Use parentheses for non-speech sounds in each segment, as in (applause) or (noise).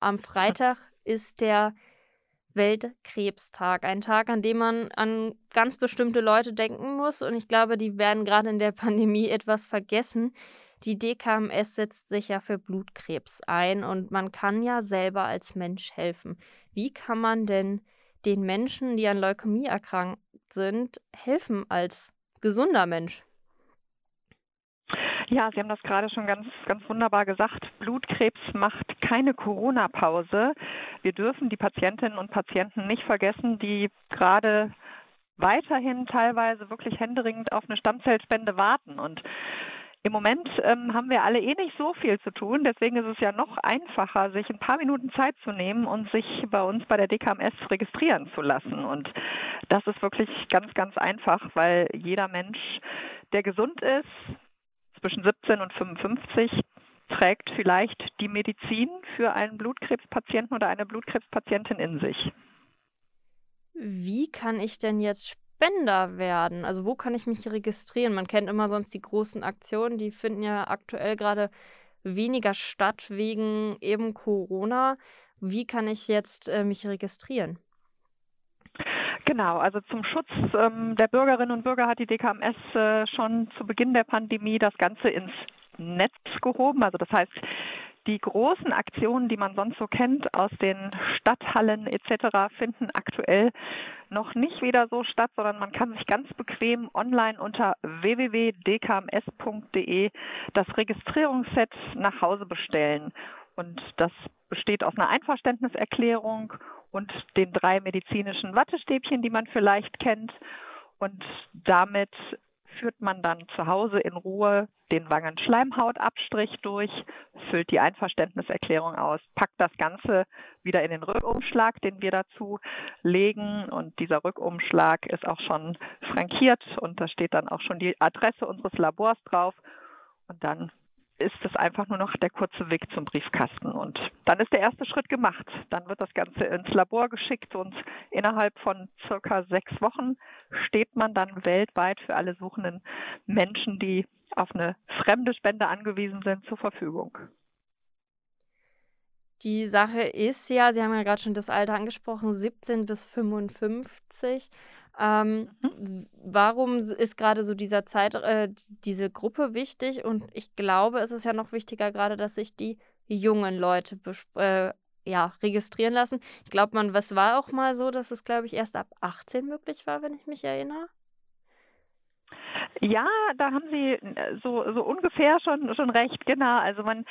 Am Freitag ist der Weltkrebstag. Ein Tag, an dem man an ganz bestimmte Leute denken muss. Und ich glaube, die werden gerade in der (laughs) Pandemie etwas vergessen. Die DKMS setzt sich ja für Blutkrebs ein und man kann ja selber als Mensch helfen. Wie kann man denn den Menschen, die an Leukämie erkrankt sind, helfen als gesunder Mensch? Ja, Sie haben das gerade schon ganz, ganz wunderbar gesagt. Blutkrebs macht keine Corona-Pause. Wir dürfen die Patientinnen und Patienten nicht vergessen, die gerade weiterhin teilweise wirklich händeringend auf eine Stammzellspende warten. Und im Moment ähm, haben wir alle eh nicht so viel zu tun. Deswegen ist es ja noch einfacher, sich ein paar Minuten Zeit zu nehmen und sich bei uns bei der DKMS registrieren zu lassen. Und das ist wirklich ganz, ganz einfach, weil jeder Mensch, der gesund ist, zwischen 17 und 55 trägt vielleicht die Medizin für einen Blutkrebspatienten oder eine Blutkrebspatientin in sich. Wie kann ich denn jetzt Spender werden? Also wo kann ich mich registrieren? Man kennt immer sonst die großen Aktionen, die finden ja aktuell gerade weniger statt wegen eben Corona. Wie kann ich jetzt äh, mich registrieren? Genau, also zum Schutz ähm, der Bürgerinnen und Bürger hat die DKMS äh, schon zu Beginn der Pandemie das Ganze ins Netz gehoben. Also das heißt, die großen Aktionen, die man sonst so kennt aus den Stadthallen etc., finden aktuell noch nicht wieder so statt, sondern man kann sich ganz bequem online unter www.dkms.de das Registrierungsset nach Hause bestellen. Und das besteht aus einer Einverständniserklärung und den drei medizinischen Wattestäbchen, die man vielleicht kennt. Und damit führt man dann zu Hause in Ruhe den Wangenschleimhautabstrich durch, füllt die Einverständniserklärung aus, packt das Ganze wieder in den Rückumschlag, den wir dazu legen. Und dieser Rückumschlag ist auch schon frankiert und da steht dann auch schon die Adresse unseres Labors drauf. Und dann ist es einfach nur noch der kurze Weg zum Briefkasten. Und dann ist der erste Schritt gemacht. Dann wird das Ganze ins Labor geschickt und innerhalb von circa sechs Wochen steht man dann weltweit für alle suchenden Menschen, die auf eine fremde Spende angewiesen sind, zur Verfügung. Die Sache ist ja, Sie haben ja gerade schon das Alter angesprochen, 17 bis 55. Ähm, mhm. Warum ist gerade so dieser Zeit, äh, diese Gruppe wichtig? Und ich glaube, es ist ja noch wichtiger gerade, dass sich die jungen Leute äh, ja, registrieren lassen. Ich glaube, man, was war auch mal so, dass es, glaube ich, erst ab 18 möglich war, wenn ich mich erinnere. Ja, da haben Sie äh, so, so ungefähr schon, schon recht, genau. Also man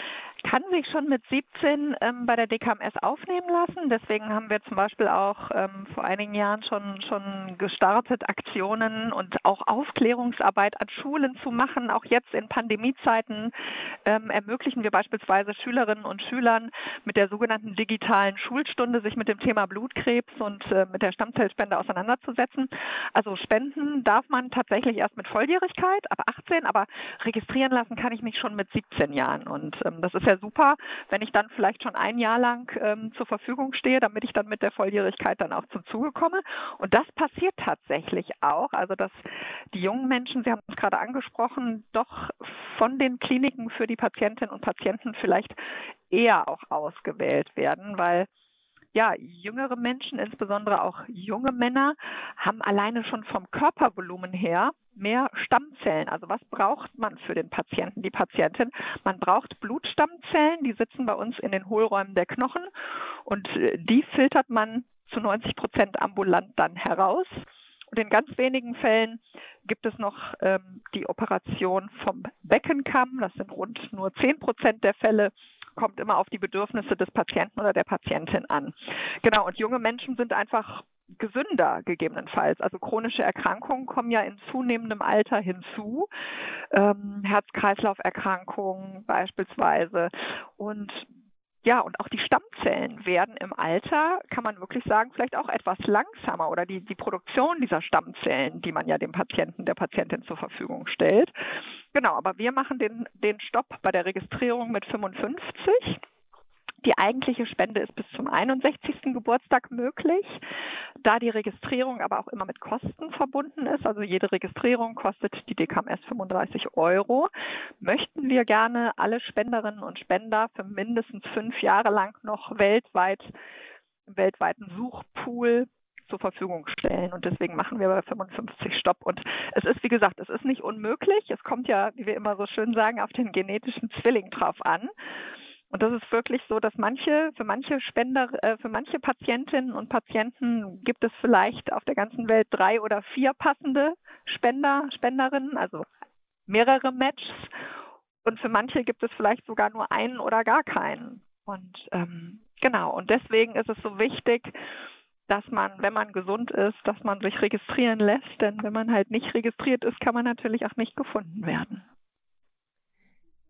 kann sich schon mit 17 ähm, bei der DKMS aufnehmen lassen. Deswegen haben wir zum Beispiel auch ähm, vor einigen Jahren schon, schon gestartet, Aktionen und auch Aufklärungsarbeit an Schulen zu machen. Auch jetzt in Pandemiezeiten ähm, ermöglichen wir beispielsweise Schülerinnen und Schülern mit der sogenannten digitalen Schulstunde sich mit dem Thema Blutkrebs und äh, mit der Stammzellspende auseinanderzusetzen. Also spenden darf man tatsächlich erst mit Volljährigkeit, ab 18, aber registrieren lassen kann ich mich schon mit 17 Jahren. Und ähm, das ist ja super, wenn ich dann vielleicht schon ein Jahr lang ähm, zur Verfügung stehe, damit ich dann mit der Volljährigkeit dann auch zum Zuge komme. Und das passiert tatsächlich auch. Also dass die jungen Menschen, Sie haben es gerade angesprochen, doch von den Kliniken für die Patientinnen und Patienten vielleicht eher auch ausgewählt werden, weil ja, jüngere Menschen, insbesondere auch junge Männer, haben alleine schon vom Körpervolumen her mehr Stammzellen. Also was braucht man für den Patienten, die Patientin? Man braucht Blutstammzellen, die sitzen bei uns in den Hohlräumen der Knochen und äh, die filtert man zu 90 Prozent ambulant dann heraus. Und in ganz wenigen Fällen gibt es noch ähm, die Operation vom Beckenkamm. Das sind rund nur 10 Prozent der Fälle kommt immer auf die Bedürfnisse des Patienten oder der Patientin an. Genau, und junge Menschen sind einfach gesünder gegebenenfalls. Also chronische Erkrankungen kommen ja in zunehmendem Alter hinzu, ähm, Herz-Kreislauf-Erkrankungen beispielsweise. Und ja, und auch die Stammzellen werden im Alter, kann man wirklich sagen, vielleicht auch etwas langsamer oder die, die Produktion dieser Stammzellen, die man ja dem Patienten, der Patientin zur Verfügung stellt. Genau, aber wir machen den, den Stopp bei der Registrierung mit 55. Die eigentliche Spende ist bis zum 61. Geburtstag möglich, da die Registrierung aber auch immer mit Kosten verbunden ist. Also jede Registrierung kostet die DKMS 35 Euro. Möchten wir gerne alle Spenderinnen und Spender für mindestens fünf Jahre lang noch weltweit im weltweiten Suchpool zur Verfügung stellen. Und deswegen machen wir bei 55 Stopp. Und es ist, wie gesagt, es ist nicht unmöglich. Es kommt ja, wie wir immer so schön sagen, auf den genetischen Zwilling drauf an. Und das ist wirklich so, dass manche, für manche Spender, äh, für manche Patientinnen und Patienten gibt es vielleicht auf der ganzen Welt drei oder vier passende Spender, Spenderinnen, also mehrere Matches. Und für manche gibt es vielleicht sogar nur einen oder gar keinen. Und ähm, genau, und deswegen ist es so wichtig, dass man, wenn man gesund ist, dass man sich registrieren lässt. Denn wenn man halt nicht registriert ist, kann man natürlich auch nicht gefunden werden.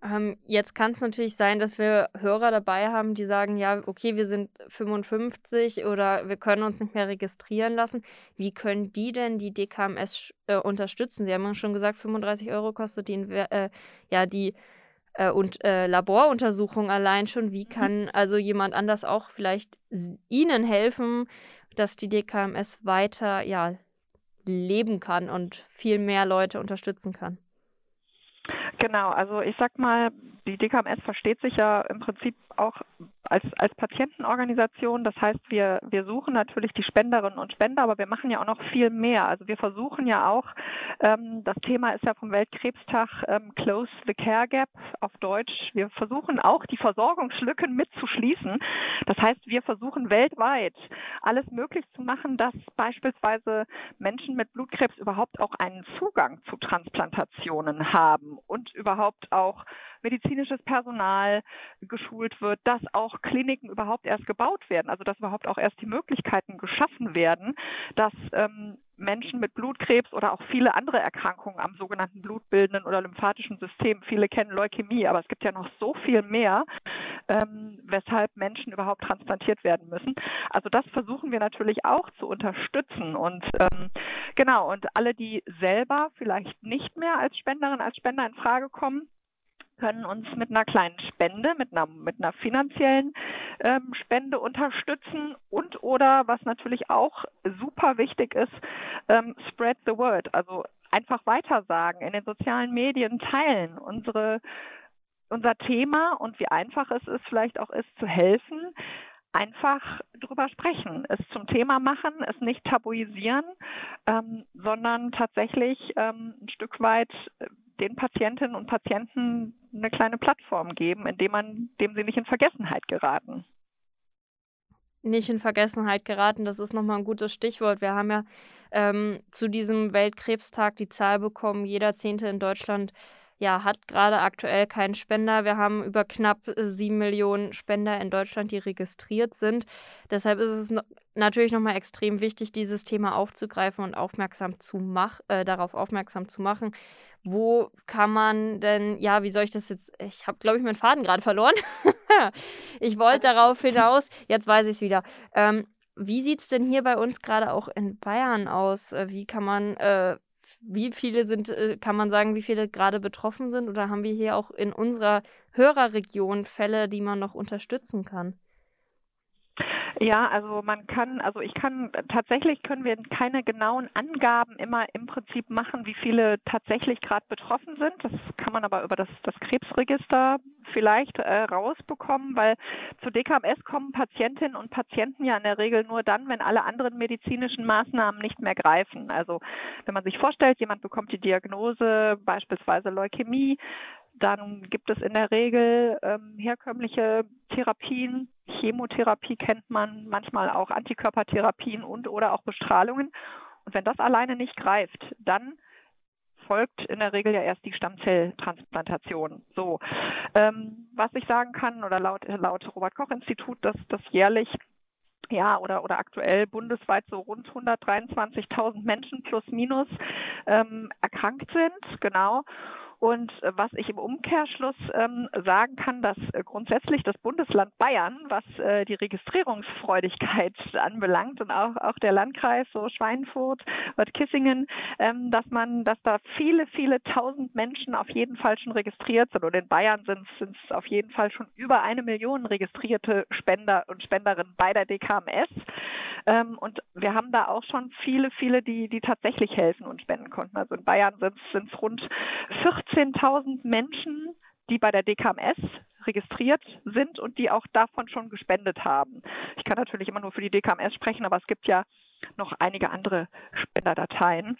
Ähm, jetzt kann es natürlich sein, dass wir Hörer dabei haben, die sagen, ja, okay, wir sind 55 oder wir können uns nicht mehr registrieren lassen. Wie können die denn die DKMS äh, unterstützen? Sie haben ja schon gesagt, 35 Euro kostet die, äh, ja, die äh, und äh, Laboruntersuchung allein schon. Wie mhm. kann also jemand anders auch vielleicht Ihnen helfen, dass die DKMS weiter ja, leben kann und viel mehr Leute unterstützen kann? Genau, also ich sag mal, die DKMS versteht sich ja im Prinzip auch als, als Patientenorganisation. Das heißt, wir, wir suchen natürlich die Spenderinnen und Spender, aber wir machen ja auch noch viel mehr. Also wir versuchen ja auch, ähm, das Thema ist ja vom Weltkrebstag ähm, Close the Care Gap auf Deutsch. Wir versuchen auch die Versorgungslücken mitzuschließen. Das heißt, wir versuchen weltweit alles möglich zu machen, dass beispielsweise Menschen mit Blutkrebs überhaupt auch einen Zugang zu Transplantationen haben und überhaupt auch medizinisches Personal geschult wird, dass auch Kliniken überhaupt erst gebaut werden, also dass überhaupt auch erst die Möglichkeiten geschaffen werden, dass ähm, Menschen mit Blutkrebs oder auch viele andere Erkrankungen am sogenannten blutbildenden oder lymphatischen System, viele kennen Leukämie, aber es gibt ja noch so viel mehr, ähm, weshalb Menschen überhaupt transplantiert werden müssen. Also das versuchen wir natürlich auch zu unterstützen und ähm, genau und alle, die selber vielleicht nicht mehr als Spenderin, als Spender in Frage kommen, können uns mit einer kleinen Spende, mit einer, mit einer finanziellen ähm, Spende unterstützen und oder was natürlich auch super wichtig ist, ähm, spread the word, also einfach weitersagen, in den sozialen Medien teilen, unsere, unser Thema und wie einfach es ist, vielleicht auch ist zu helfen, einfach drüber sprechen, es zum Thema machen, es nicht tabuisieren, ähm, sondern tatsächlich ähm, ein Stück weit äh, den Patientinnen und Patienten eine kleine Plattform geben, indem man, dem sie nicht in Vergessenheit geraten. Nicht in Vergessenheit geraten, das ist nochmal ein gutes Stichwort. Wir haben ja ähm, zu diesem Weltkrebstag die Zahl bekommen, jeder Zehnte in Deutschland ja, hat gerade aktuell keinen Spender. Wir haben über knapp sieben Millionen Spender in Deutschland, die registriert sind. Deshalb ist es no natürlich nochmal extrem wichtig, dieses Thema aufzugreifen und aufmerksam zu mach äh, darauf aufmerksam zu machen wo kann man denn, ja, wie soll ich das jetzt, ich habe, glaube ich, meinen Faden gerade verloren. (laughs) ich wollte darauf hinaus, jetzt weiß ich es wieder. Ähm, wie sieht es denn hier bei uns gerade auch in Bayern aus? Äh, wie kann man, äh, wie viele sind, äh, kann man sagen, wie viele gerade betroffen sind? Oder haben wir hier auch in unserer Hörerregion Fälle, die man noch unterstützen kann? Ja, also man kann, also ich kann, tatsächlich können wir keine genauen Angaben immer im Prinzip machen, wie viele tatsächlich gerade betroffen sind. Das kann man aber über das, das Krebsregister vielleicht äh, rausbekommen, weil zu DKMS kommen Patientinnen und Patienten ja in der Regel nur dann, wenn alle anderen medizinischen Maßnahmen nicht mehr greifen. Also wenn man sich vorstellt, jemand bekommt die Diagnose beispielsweise Leukämie, dann gibt es in der Regel ähm, herkömmliche Therapien. Chemotherapie kennt man, manchmal auch Antikörpertherapien und oder auch Bestrahlungen. Und wenn das alleine nicht greift, dann folgt in der Regel ja erst die Stammzelltransplantation. So, ähm, was ich sagen kann oder laut, laut Robert Koch Institut, dass das jährlich ja, oder, oder aktuell bundesweit so rund 123.000 Menschen plus minus ähm, erkrankt sind, genau. Und äh, was ich im Umkehrschluss ähm, sagen kann, dass äh, grundsätzlich das Bundesland Bayern, was äh, die Registrierungsfreudigkeit (laughs) anbelangt und auch, auch der Landkreis, so Schweinfurt, Bad Kissingen, ähm, dass man, dass da viele, viele tausend Menschen auf jeden Fall schon registriert sind. Und in Bayern sind es auf jeden Fall schon über eine Million registrierte Spender und Spenderinnen bei der DKMS. Ähm, und wir haben da auch schon viele, viele, die, die tatsächlich helfen und spenden konnten. Also in Bayern sind es rund 14.000 Menschen, die bei der DKMS registriert sind und die auch davon schon gespendet haben. Ich kann natürlich immer nur für die DKMS sprechen, aber es gibt ja noch einige andere Spenderdateien,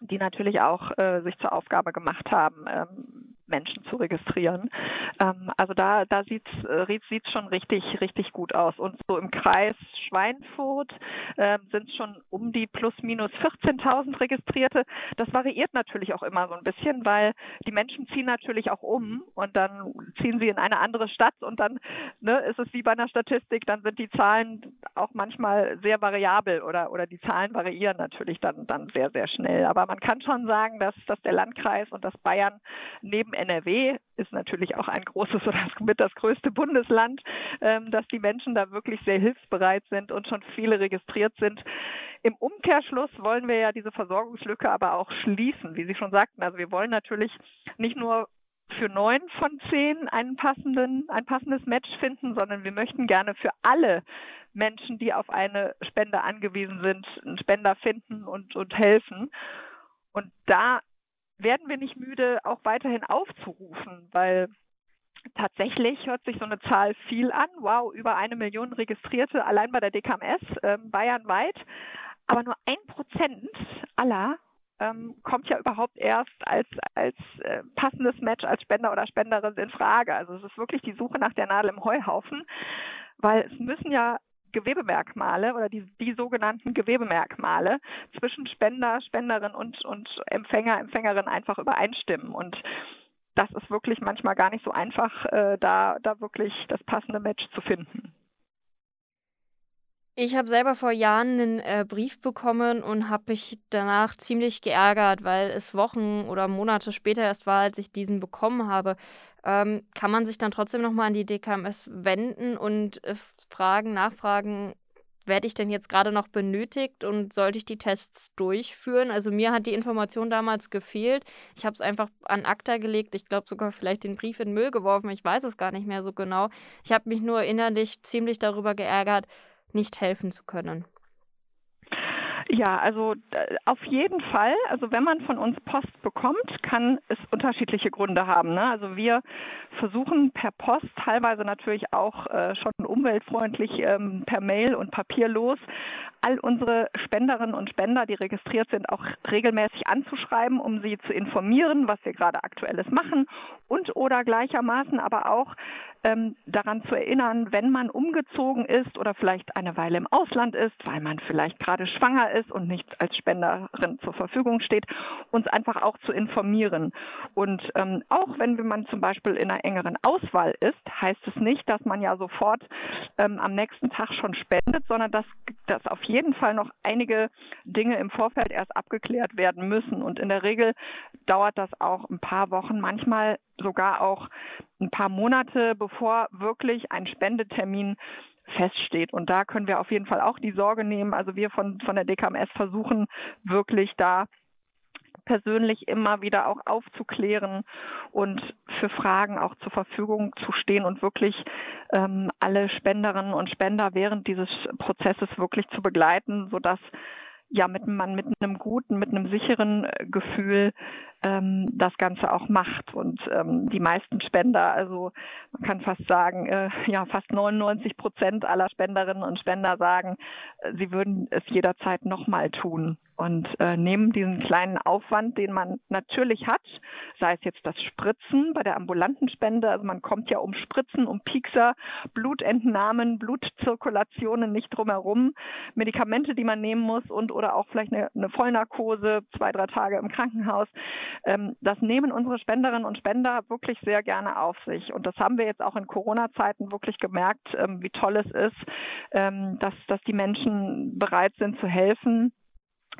die natürlich auch äh, sich zur Aufgabe gemacht haben, ähm, Menschen zu registrieren. Ähm, also da, da sieht es äh, schon richtig, richtig gut aus. Und so im Kreis Schweinfurt äh, sind schon um die plus minus 14.000 Registrierte. Das variiert natürlich auch immer so ein bisschen, weil die Menschen ziehen natürlich auch um und dann ziehen sie in eine andere Stadt und dann ne, ist es wie bei einer Statistik, dann sind die Zahlen auch manchmal sehr variabel oder, oder die Zahlen variieren natürlich dann, dann sehr, sehr schnell. Aber man kann schon sagen, dass, dass der Landkreis und das Bayern neben NRW ist natürlich auch ein großes oder mit das größte Bundesland, ähm, dass die Menschen da wirklich sehr hilfsbereit sind und schon viele registriert sind. Im Umkehrschluss wollen wir ja diese Versorgungslücke aber auch schließen, wie Sie schon sagten. Also wir wollen natürlich nicht nur für neun von zehn einen passenden, ein passendes Match finden, sondern wir möchten gerne für alle Menschen, die auf eine Spende angewiesen sind, einen Spender finden und, und helfen. Und da werden wir nicht müde, auch weiterhin aufzurufen, weil tatsächlich hört sich so eine Zahl viel an. Wow, über eine Million Registrierte allein bei der DKMS äh, bayernweit. Aber nur ein Prozent aller ähm, kommt ja überhaupt erst als, als äh, passendes Match als Spender oder Spenderin in Frage. Also es ist wirklich die Suche nach der Nadel im Heuhaufen, weil es müssen ja Gewebemerkmale oder die, die sogenannten Gewebemerkmale zwischen Spender, Spenderin und, und Empfänger, Empfängerin einfach übereinstimmen. Und das ist wirklich manchmal gar nicht so einfach, äh, da, da wirklich das passende Match zu finden. Ich habe selber vor Jahren einen äh, Brief bekommen und habe mich danach ziemlich geärgert, weil es Wochen oder Monate später erst war, als ich diesen bekommen habe. Ähm, kann man sich dann trotzdem nochmal an die DKMS wenden und äh, fragen, nachfragen, werde ich denn jetzt gerade noch benötigt und sollte ich die Tests durchführen? Also mir hat die Information damals gefehlt. Ich habe es einfach an ACTA gelegt. Ich glaube sogar vielleicht den Brief in Müll geworfen. Ich weiß es gar nicht mehr so genau. Ich habe mich nur innerlich ziemlich darüber geärgert, nicht helfen zu können. Ja, also äh, auf jeden Fall. Also wenn man von uns Post bekommt, kann es unterschiedliche Gründe haben. Ne? Also wir versuchen per Post, teilweise natürlich auch äh, schon umweltfreundlich ähm, per Mail und papierlos, all unsere Spenderinnen und Spender, die registriert sind, auch regelmäßig anzuschreiben, um sie zu informieren, was wir gerade aktuelles machen und oder gleichermaßen aber auch ähm, daran zu erinnern, wenn man umgezogen ist oder vielleicht eine Weile im Ausland ist, weil man vielleicht gerade schwanger ist und nicht als Spenderin zur Verfügung steht, uns einfach auch zu informieren. Und ähm, auch wenn man zum Beispiel in einer engeren Auswahl ist, heißt es nicht, dass man ja sofort ähm, am nächsten Tag schon spendet, sondern dass, dass auf jeden Fall noch einige Dinge im Vorfeld erst abgeklärt werden müssen. Und in der Regel dauert das auch ein paar Wochen, manchmal sogar auch ein paar Monate, bevor wirklich ein Spendetermin feststeht. Und da können wir auf jeden Fall auch die Sorge nehmen. Also wir von, von der DKMS versuchen wirklich da persönlich immer wieder auch aufzuklären und für Fragen auch zur Verfügung zu stehen und wirklich ähm, alle Spenderinnen und Spender während dieses Prozesses wirklich zu begleiten, sodass ja mit man mit einem guten, mit einem sicheren äh, Gefühl ähm, das Ganze auch macht. Und ähm, die meisten Spender, also man kann fast sagen, äh, ja, fast 99 Prozent aller Spenderinnen und Spender sagen, äh, sie würden es jederzeit nochmal tun und äh, nehmen diesen kleinen Aufwand, den man natürlich hat, sei es jetzt das Spritzen bei der ambulanten Spende, also man kommt ja um Spritzen, um Piekser, Blutentnahmen, Blutzirkulationen nicht drumherum, Medikamente, die man nehmen muss und oder auch vielleicht eine, eine Vollnarkose, zwei, drei Tage im Krankenhaus. Ähm, das nehmen unsere Spenderinnen und Spender wirklich sehr gerne auf sich. Und das haben wir jetzt auch in Corona-Zeiten wirklich gemerkt, ähm, wie toll es ist, ähm, dass, dass die Menschen bereit sind zu helfen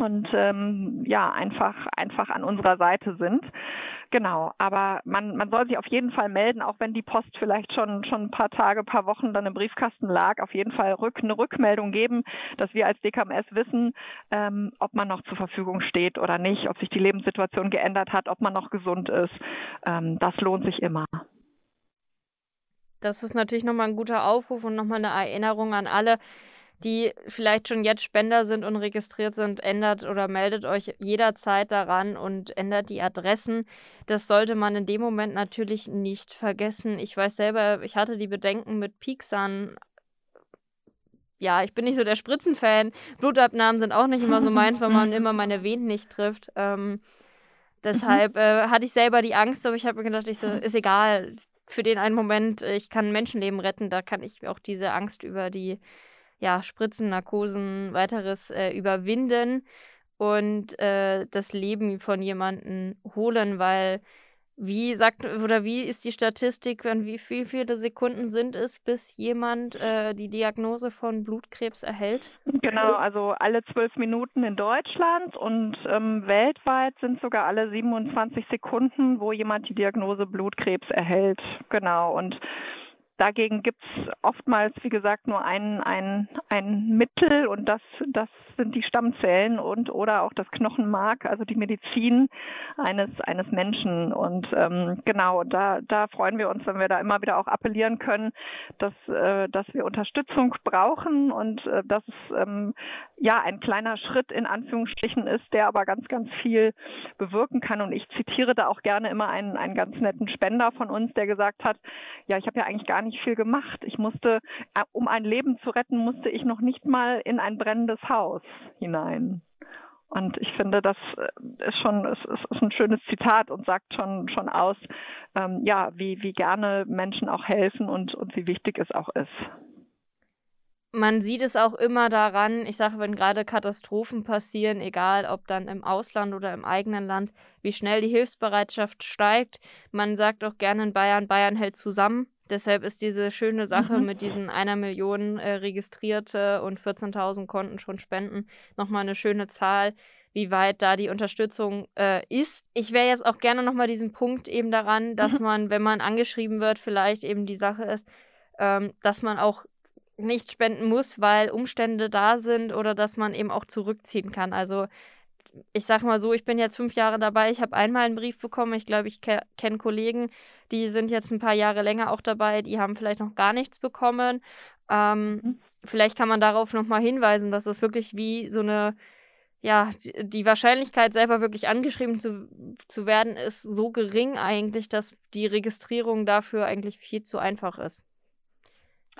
und ähm, ja einfach einfach an unserer Seite sind. Genau, aber man, man soll sich auf jeden Fall melden, auch wenn die Post vielleicht schon schon ein paar Tage, paar Wochen dann im Briefkasten lag. Auf jeden Fall rück, eine Rückmeldung geben, dass wir als DKMS wissen, ähm, ob man noch zur Verfügung steht oder nicht, ob sich die Lebenssituation geändert hat, ob man noch gesund ist. Ähm, das lohnt sich immer. Das ist natürlich nochmal ein guter Aufruf und nochmal eine Erinnerung an alle, die vielleicht schon jetzt Spender sind und registriert sind, ändert oder meldet euch jederzeit daran und ändert die Adressen. Das sollte man in dem Moment natürlich nicht vergessen. Ich weiß selber, ich hatte die Bedenken mit Pixan. Ja, ich bin nicht so der Spritzenfan. Blutabnahmen sind auch nicht immer so meins, weil man (laughs) immer meine Venen nicht trifft. Ähm, mhm. deshalb äh, hatte ich selber die Angst, aber ich habe mir gedacht, ich so, ist egal. Für den einen Moment, ich kann Menschenleben retten, da kann ich auch diese Angst über die ja, Spritzen, Narkosen, weiteres äh, überwinden und äh, das Leben von jemandem holen, weil wie sagt oder wie ist die Statistik, wenn wie viel, viele Sekunden sind es, bis jemand äh, die Diagnose von Blutkrebs erhält? Genau, also alle zwölf Minuten in Deutschland und ähm, weltweit sind sogar alle 27 Sekunden, wo jemand die Diagnose Blutkrebs erhält. Genau und Dagegen gibt es oftmals, wie gesagt, nur ein, ein, ein Mittel und das, das sind die Stammzellen und oder auch das Knochenmark, also die Medizin eines, eines Menschen. Und ähm, genau, da, da freuen wir uns, wenn wir da immer wieder auch appellieren können, dass, äh, dass wir Unterstützung brauchen und äh, dass es ähm, ja ein kleiner Schritt in Anführungsstrichen ist, der aber ganz, ganz viel bewirken kann. Und ich zitiere da auch gerne immer einen, einen ganz netten Spender von uns, der gesagt hat, ja, ich habe ja eigentlich gar nicht viel gemacht. Ich musste, äh, um ein Leben zu retten, musste ich noch nicht mal in ein brennendes Haus hinein. Und ich finde, das äh, ist schon ist, ist ein schönes Zitat und sagt schon schon aus, ähm, ja, wie, wie gerne Menschen auch helfen und, und wie wichtig es auch ist man sieht es auch immer daran, ich sage, wenn gerade Katastrophen passieren, egal ob dann im Ausland oder im eigenen Land, wie schnell die Hilfsbereitschaft steigt. Man sagt auch gerne in Bayern, Bayern hält zusammen. Deshalb ist diese schöne Sache mhm. mit diesen einer Million äh, registrierte und 14.000 Konten schon spenden nochmal eine schöne Zahl, wie weit da die Unterstützung äh, ist. Ich wäre jetzt auch gerne nochmal diesen Punkt eben daran, dass mhm. man, wenn man angeschrieben wird, vielleicht eben die Sache ist, ähm, dass man auch nicht spenden muss, weil Umstände da sind oder dass man eben auch zurückziehen kann. Also ich sag mal so, ich bin jetzt fünf Jahre dabei, ich habe einmal einen Brief bekommen. Ich glaube, ich ke kenne Kollegen, die sind jetzt ein paar Jahre länger auch dabei, die haben vielleicht noch gar nichts bekommen. Ähm, mhm. Vielleicht kann man darauf nochmal hinweisen, dass das wirklich wie so eine, ja, die Wahrscheinlichkeit selber wirklich angeschrieben zu, zu werden, ist so gering eigentlich, dass die Registrierung dafür eigentlich viel zu einfach ist.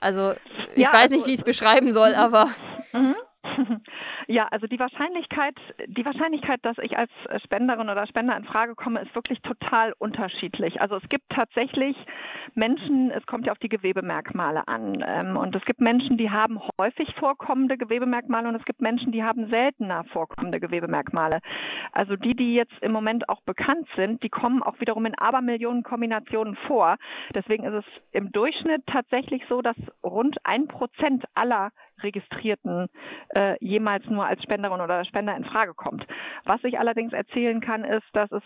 Also ich ja, weiß also, nicht, wie ich es beschreiben soll, aber. (laughs) Mhm. (laughs) Ja, also die Wahrscheinlichkeit, die Wahrscheinlichkeit, dass ich als Spenderin oder Spender in Frage komme, ist wirklich total unterschiedlich. Also es gibt tatsächlich Menschen, es kommt ja auf die Gewebemerkmale an. Ähm, und es gibt Menschen, die haben häufig vorkommende Gewebemerkmale und es gibt Menschen, die haben seltener vorkommende Gewebemerkmale. Also die, die jetzt im Moment auch bekannt sind, die kommen auch wiederum in Abermillionen Kombinationen vor. Deswegen ist es im Durchschnitt tatsächlich so, dass rund ein Prozent aller Registrierten äh, jemals nur als Spenderin oder Spender in Frage kommt. Was ich allerdings erzählen kann, ist, dass es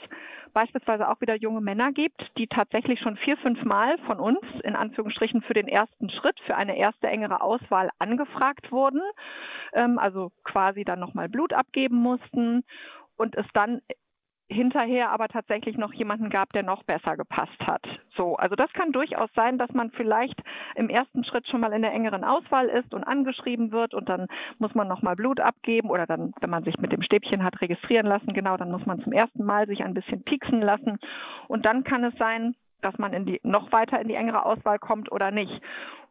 beispielsweise auch wieder junge Männer gibt, die tatsächlich schon vier, fünf Mal von uns in Anführungsstrichen für den ersten Schritt, für eine erste engere Auswahl angefragt wurden, ähm, also quasi dann nochmal Blut abgeben mussten und es dann hinterher aber tatsächlich noch jemanden gab, der noch besser gepasst hat. So, also das kann durchaus sein, dass man vielleicht im ersten Schritt schon mal in der engeren Auswahl ist und angeschrieben wird und dann muss man noch mal Blut abgeben oder dann, wenn man sich mit dem Stäbchen hat registrieren lassen, genau, dann muss man zum ersten Mal sich ein bisschen pieksen lassen und dann kann es sein, dass man in die, noch weiter in die engere Auswahl kommt oder nicht.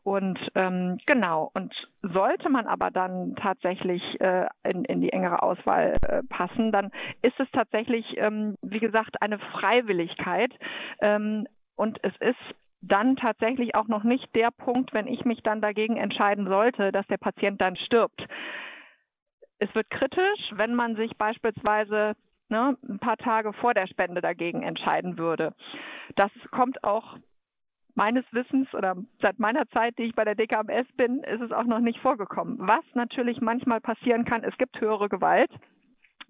Und ähm, genau, und sollte man aber dann tatsächlich äh, in, in die engere Auswahl äh, passen, dann ist es tatsächlich, ähm, wie gesagt, eine Freiwilligkeit. Ähm, und es ist dann tatsächlich auch noch nicht der Punkt, wenn ich mich dann dagegen entscheiden sollte, dass der Patient dann stirbt. Es wird kritisch, wenn man sich beispielsweise ne, ein paar Tage vor der Spende dagegen entscheiden würde. Das kommt auch meines Wissens oder seit meiner Zeit, die ich bei der DKMS bin, ist es auch noch nicht vorgekommen. Was natürlich manchmal passieren kann, es gibt höhere Gewalt.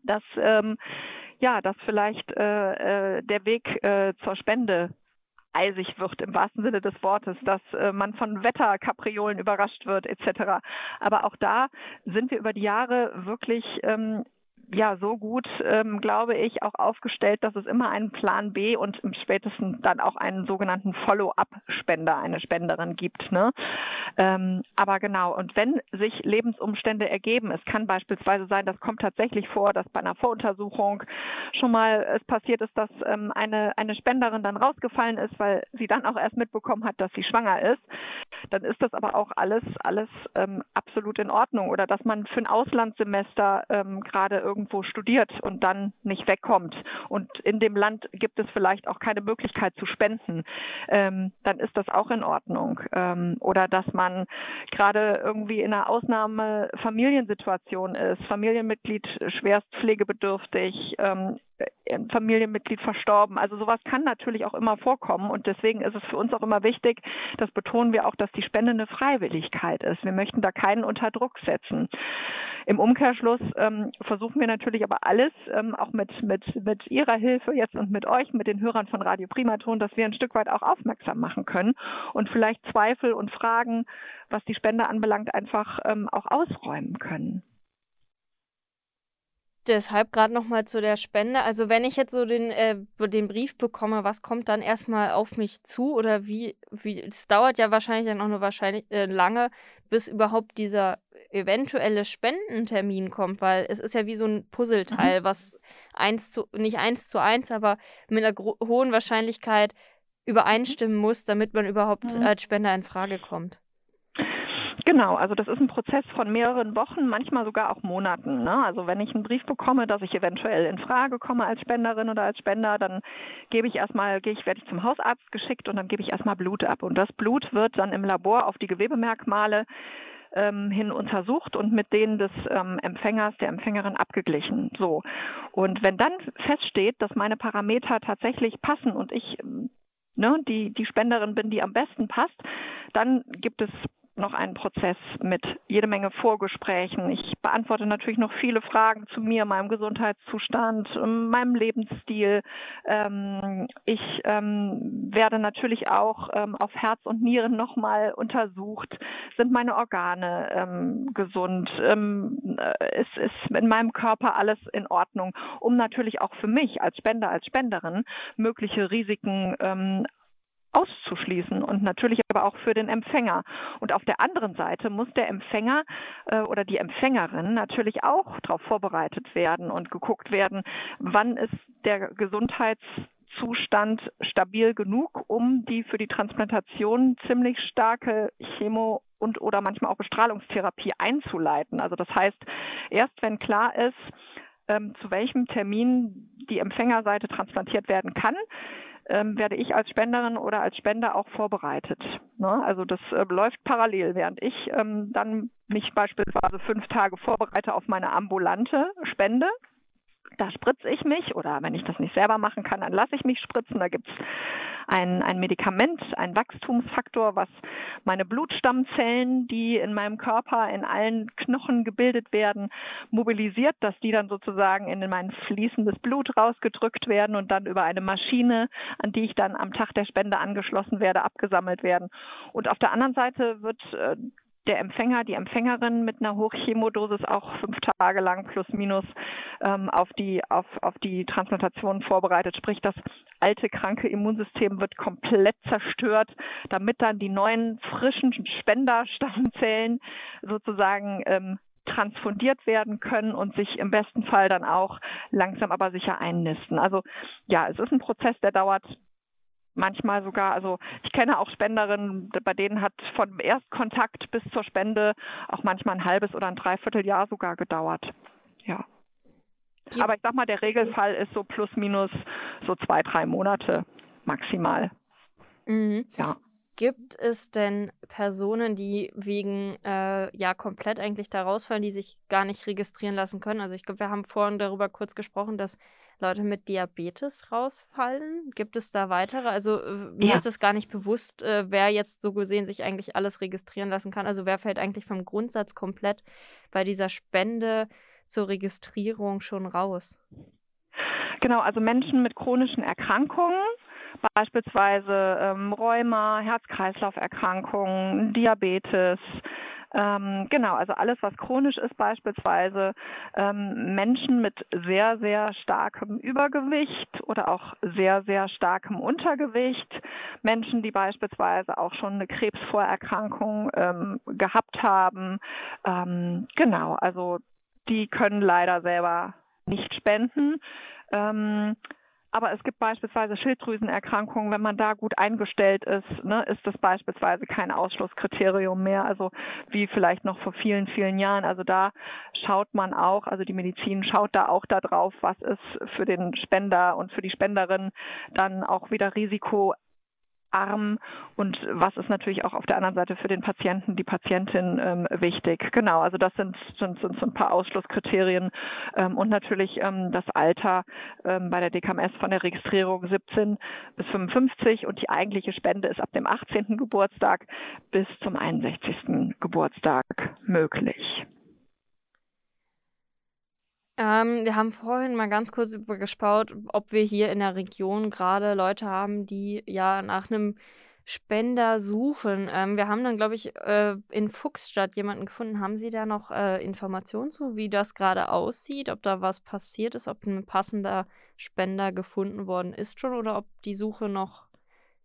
dass ähm, ja, dass vielleicht äh, äh, der Weg äh, zur Spende eisig wird im wahrsten Sinne des Wortes, dass äh, man von Wetterkapriolen überrascht wird etc. Aber auch da sind wir über die Jahre wirklich ähm, ja so gut, ähm, glaube ich, auch aufgestellt, dass es immer einen Plan B und im spätesten dann auch einen sogenannten Follow-up-Spender, eine Spenderin gibt. Ne? Ähm, aber genau, und wenn sich Lebensumstände ergeben, es kann beispielsweise sein, das kommt tatsächlich vor, dass bei einer Voruntersuchung schon mal es passiert ist, dass ähm, eine, eine Spenderin dann rausgefallen ist, weil sie dann auch erst mitbekommen hat, dass sie schwanger ist, dann ist das aber auch alles, alles ähm, absolut in Ordnung. Oder dass man für ein Auslandssemester ähm, gerade irgendwie irgendwo studiert und dann nicht wegkommt und in dem Land gibt es vielleicht auch keine Möglichkeit zu spenden, ähm, dann ist das auch in Ordnung. Ähm, oder dass man gerade irgendwie in einer Ausnahmefamiliensituation ist, Familienmitglied schwerst pflegebedürftig, ähm, ein Familienmitglied verstorben. Also sowas kann natürlich auch immer vorkommen und deswegen ist es für uns auch immer wichtig, das betonen wir auch, dass die Spende eine Freiwilligkeit ist. Wir möchten da keinen unter Druck setzen. Im Umkehrschluss ähm, versuchen wir natürlich aber alles, ähm, auch mit, mit, mit Ihrer Hilfe jetzt und mit euch, mit den Hörern von Radio Primaton, dass wir ein Stück weit auch aufmerksam machen können und vielleicht Zweifel und Fragen, was die Spende anbelangt, einfach ähm, auch ausräumen können. Deshalb gerade noch mal zu der Spende. Also wenn ich jetzt so den, äh, den Brief bekomme, was kommt dann erstmal auf mich zu oder wie, wie, es dauert ja wahrscheinlich dann auch nur wahrscheinlich äh, lange, bis überhaupt dieser eventuelle Spendentermin kommt, weil es ist ja wie so ein Puzzleteil, mhm. was eins zu, nicht eins zu eins, aber mit einer hohen Wahrscheinlichkeit übereinstimmen muss, damit man überhaupt mhm. als Spender in Frage kommt. Genau, also das ist ein Prozess von mehreren Wochen, manchmal sogar auch Monaten. Ne? Also wenn ich einen Brief bekomme, dass ich eventuell in Frage komme als Spenderin oder als Spender, dann gebe ich erstmal, gehe ich, werde ich zum Hausarzt geschickt und dann gebe ich erstmal Blut ab. Und das Blut wird dann im Labor auf die Gewebemerkmale ähm, hin untersucht und mit denen des ähm, Empfängers, der Empfängerin abgeglichen. So. Und wenn dann feststeht, dass meine Parameter tatsächlich passen und ich ne, die, die Spenderin bin, die am besten passt, dann gibt es noch einen Prozess mit jede Menge Vorgesprächen. Ich beantworte natürlich noch viele Fragen zu mir, meinem Gesundheitszustand, meinem Lebensstil. Ähm, ich ähm, werde natürlich auch ähm, auf Herz und Nieren nochmal untersucht. Sind meine Organe gesund? ist, ist in meinem Körper alles in Ordnung? Um natürlich auch für mich als Spender, als Spenderin mögliche Risiken auszuschließen und natürlich aber auch für den Empfänger. Und auf der anderen Seite muss der Empfänger äh, oder die Empfängerin natürlich auch darauf vorbereitet werden und geguckt werden, wann ist der Gesundheitszustand stabil genug, um die für die Transplantation ziemlich starke Chemo und oder manchmal auch Bestrahlungstherapie einzuleiten. Also das heißt, erst wenn klar ist, ähm, zu welchem Termin die Empfängerseite transplantiert werden kann, ähm, werde ich als Spenderin oder als Spender auch vorbereitet. Ne? Also das äh, läuft parallel, während ich ähm, dann mich beispielsweise fünf Tage vorbereite auf meine ambulante Spende, da spritze ich mich oder wenn ich das nicht selber machen kann, dann lasse ich mich spritzen. Da gibt es ein, ein Medikament, ein Wachstumsfaktor, was meine Blutstammzellen, die in meinem Körper in allen Knochen gebildet werden, mobilisiert, dass die dann sozusagen in mein fließendes Blut rausgedrückt werden und dann über eine Maschine, an die ich dann am Tag der Spende angeschlossen werde, abgesammelt werden. Und auf der anderen Seite wird äh, der Empfänger, die Empfängerin mit einer Hochchemodosis auch fünf Tage lang plus minus ähm, auf, die, auf, auf die Transplantation vorbereitet. Sprich, das alte kranke Immunsystem wird komplett zerstört, damit dann die neuen frischen Spenderstammzellen sozusagen ähm, transfundiert werden können und sich im besten Fall dann auch langsam aber sicher einnisten. Also ja, es ist ein Prozess, der dauert manchmal sogar, also ich kenne auch Spenderinnen, bei denen hat von Erstkontakt bis zur Spende auch manchmal ein halbes oder ein Dreivierteljahr sogar gedauert. Ja. Aber ich sag mal, der Regelfall ist so plus minus so zwei, drei Monate maximal. Mhm. Ja. Gibt es denn Personen, die wegen äh, ja komplett eigentlich da rausfallen, die sich gar nicht registrieren lassen können? Also ich glaube, wir haben vorhin darüber kurz gesprochen, dass Leute mit Diabetes rausfallen? Gibt es da weitere? Also äh, mir ja. ist es gar nicht bewusst, äh, wer jetzt so gesehen sich eigentlich alles registrieren lassen kann. Also wer fällt eigentlich vom Grundsatz komplett bei dieser Spende zur Registrierung schon raus? Genau, also Menschen mit chronischen Erkrankungen, beispielsweise ähm, Rheuma, Herz-Kreislauf-Erkrankungen, Diabetes, ähm, genau, also alles, was chronisch ist, beispielsweise ähm, Menschen mit sehr, sehr starkem Übergewicht oder auch sehr, sehr starkem Untergewicht, Menschen, die beispielsweise auch schon eine Krebsvorerkrankung ähm, gehabt haben. Ähm, genau, also die können leider selber nicht spenden. Ähm, aber es gibt beispielsweise Schilddrüsenerkrankungen, wenn man da gut eingestellt ist, ne, ist das beispielsweise kein Ausschlusskriterium mehr, also wie vielleicht noch vor vielen, vielen Jahren. Also da schaut man auch, also die Medizin schaut da auch darauf, was ist für den Spender und für die Spenderin dann auch wieder Risiko arm und was ist natürlich auch auf der anderen Seite für den Patienten, die Patientin ähm, wichtig. Genau, also das sind, sind, sind so ein paar Ausschlusskriterien ähm, und natürlich ähm, das Alter ähm, bei der DKMS von der Registrierung 17 bis 55 und die eigentliche Spende ist ab dem 18. Geburtstag bis zum 61. Geburtstag möglich. Ähm, wir haben vorhin mal ganz kurz über geschaut, ob wir hier in der Region gerade Leute haben, die ja nach einem Spender suchen. Ähm, wir haben dann, glaube ich, äh, in Fuchsstadt jemanden gefunden. Haben Sie da noch äh, Informationen zu, wie das gerade aussieht, ob da was passiert ist, ob ein passender Spender gefunden worden ist schon oder ob die Suche noch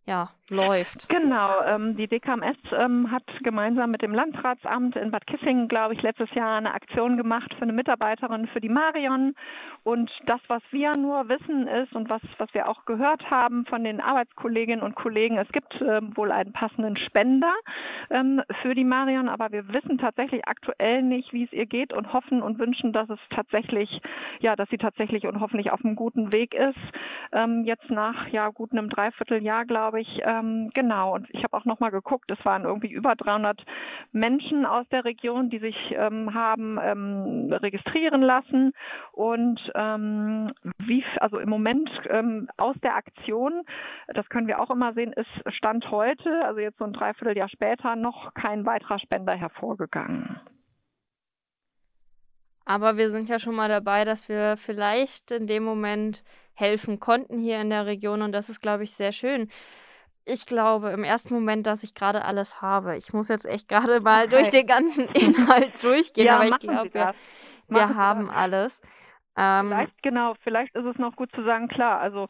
ja, läuft. Genau, ähm, die DKMS ähm, hat gemeinsam mit dem Landratsamt in Bad Kissingen, glaube ich, letztes Jahr eine Aktion gemacht für eine Mitarbeiterin für die Marion. Und das, was wir nur wissen ist und was, was wir auch gehört haben von den Arbeitskolleginnen und Kollegen, es gibt ähm, wohl einen passenden Spender ähm, für die Marion, aber wir wissen tatsächlich aktuell nicht, wie es ihr geht und hoffen und wünschen, dass es tatsächlich, ja, dass sie tatsächlich und hoffentlich auf einem guten Weg ist. Ähm, jetzt nach ja gut einem Dreivierteljahr, glaube ich, glaube ich, ähm, genau. Und ich habe auch nochmal geguckt, es waren irgendwie über 300 Menschen aus der Region, die sich ähm, haben ähm, registrieren lassen. Und ähm, wie, also im Moment ähm, aus der Aktion, das können wir auch immer sehen, ist Stand heute, also jetzt so ein Dreivierteljahr später, noch kein weiterer Spender hervorgegangen. Aber wir sind ja schon mal dabei, dass wir vielleicht in dem Moment helfen konnten hier in der Region und das ist, glaube ich, sehr schön ich glaube im ersten Moment, dass ich gerade alles habe. Ich muss jetzt echt gerade (laughs) mal okay. durch den ganzen (laughs) Inhalt durchgehen, ja, aber ich glaube, wir, wir haben alles. Ähm, vielleicht, genau, vielleicht ist es noch gut zu sagen, klar, also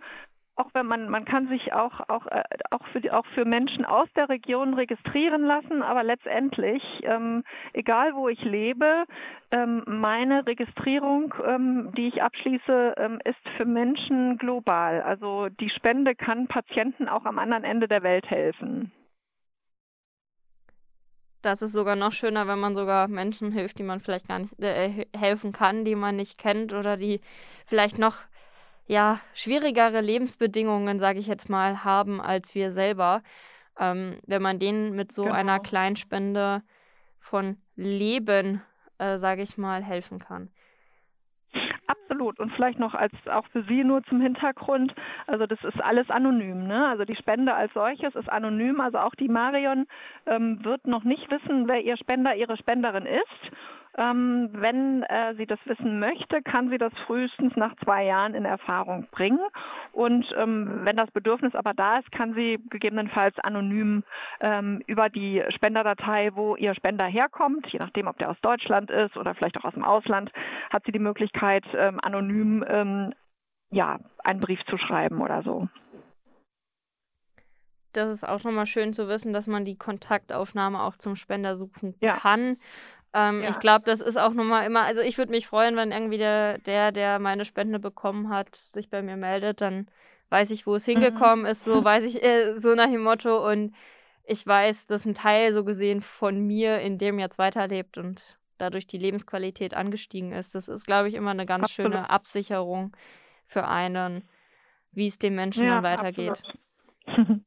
auch wenn man, man kann sich auch, auch, äh, auch, für die, auch für Menschen aus der Region registrieren lassen, aber letztendlich, ähm, egal wo ich lebe, ähm, meine Registrierung, ähm, die ich abschließe, ähm, ist für Menschen global. Also die Spende kann Patienten auch am anderen Ende der Welt helfen. Das ist sogar noch schöner, wenn man sogar Menschen hilft, die man vielleicht gar nicht äh, helfen kann, die man nicht kennt oder die vielleicht noch ja, schwierigere Lebensbedingungen, sage ich jetzt mal, haben als wir selber. Ähm, wenn man denen mit so genau. einer Kleinspende von Leben, äh, sage ich mal, helfen kann. Absolut. Und vielleicht noch als auch für Sie nur zum Hintergrund. Also das ist alles anonym. Ne? Also die Spende als solches ist anonym. Also auch die Marion ähm, wird noch nicht wissen, wer ihr Spender, ihre Spenderin ist. Ähm, wenn äh, sie das wissen möchte, kann sie das frühestens nach zwei Jahren in Erfahrung bringen. Und ähm, wenn das Bedürfnis aber da ist, kann sie gegebenenfalls anonym ähm, über die Spenderdatei, wo ihr Spender herkommt, je nachdem, ob der aus Deutschland ist oder vielleicht auch aus dem Ausland, hat sie die Möglichkeit, ähm, anonym ähm, ja, einen Brief zu schreiben oder so das ist auch nochmal schön zu wissen, dass man die Kontaktaufnahme auch zum Spender suchen ja. kann. Ähm, ja. Ich glaube, das ist auch nochmal immer, also ich würde mich freuen, wenn irgendwie der, der, der meine Spende bekommen hat, sich bei mir meldet, dann weiß ich, wo es mhm. hingekommen mhm. ist, so (laughs) weiß ich, äh, so nach dem Motto und ich weiß, dass ein Teil so gesehen von mir in dem jetzt weiterlebt und dadurch die Lebensqualität angestiegen ist. Das ist, glaube ich, immer eine ganz absolut. schöne Absicherung für einen, wie es dem Menschen ja, dann weitergeht. (laughs)